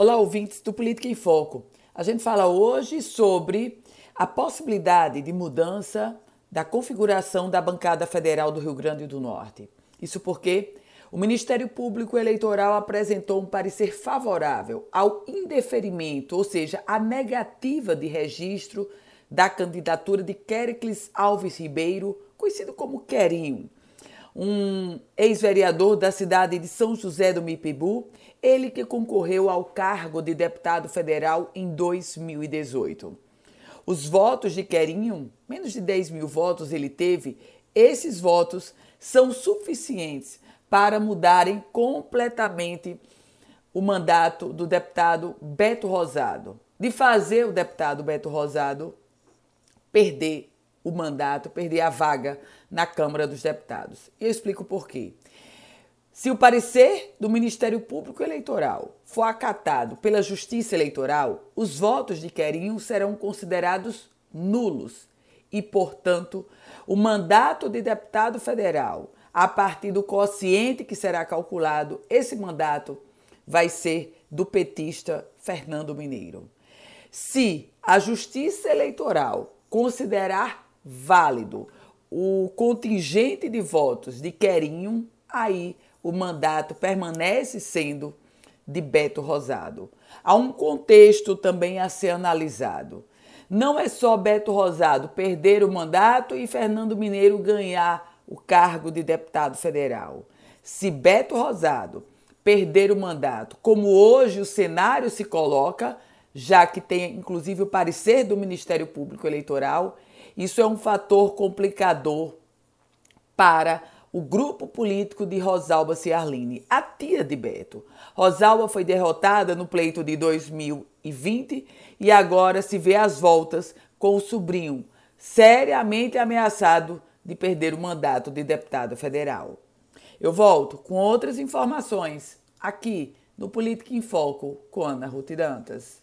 Olá, ouvintes do Política em Foco. A gente fala hoje sobre a possibilidade de mudança da configuração da bancada federal do Rio Grande do Norte. Isso porque o Ministério Público Eleitoral apresentou um parecer favorável ao indeferimento, ou seja, a negativa de registro da candidatura de Quericles Alves Ribeiro, conhecido como Querinho, um ex-vereador da cidade de São José do Mipibu, ele que concorreu ao cargo de deputado federal em 2018. Os votos de Querinho, menos de 10 mil votos ele teve, esses votos são suficientes para mudarem completamente o mandato do deputado Beto Rosado, de fazer o deputado Beto Rosado perder o mandato, perder a vaga na Câmara dos Deputados. E eu explico por quê. Se o parecer do Ministério Público Eleitoral for acatado pela Justiça Eleitoral, os votos de Querinho serão considerados nulos e, portanto, o mandato de deputado federal, a partir do quociente que será calculado, esse mandato vai ser do petista Fernando Mineiro. Se a Justiça Eleitoral considerar válido o contingente de votos de Querinho, aí o mandato permanece sendo de Beto Rosado. Há um contexto também a ser analisado. Não é só Beto Rosado perder o mandato e Fernando Mineiro ganhar o cargo de deputado federal. Se Beto Rosado perder o mandato, como hoje o cenário se coloca, já que tem inclusive o parecer do Ministério Público Eleitoral, isso é um fator complicador para o grupo político de Rosalba Ciarline, a tia de Beto. Rosalba foi derrotada no pleito de 2020 e agora se vê às voltas com o sobrinho, seriamente ameaçado de perder o mandato de deputado federal. Eu volto com outras informações aqui no Política em Foco com Ana Ruth Dantas.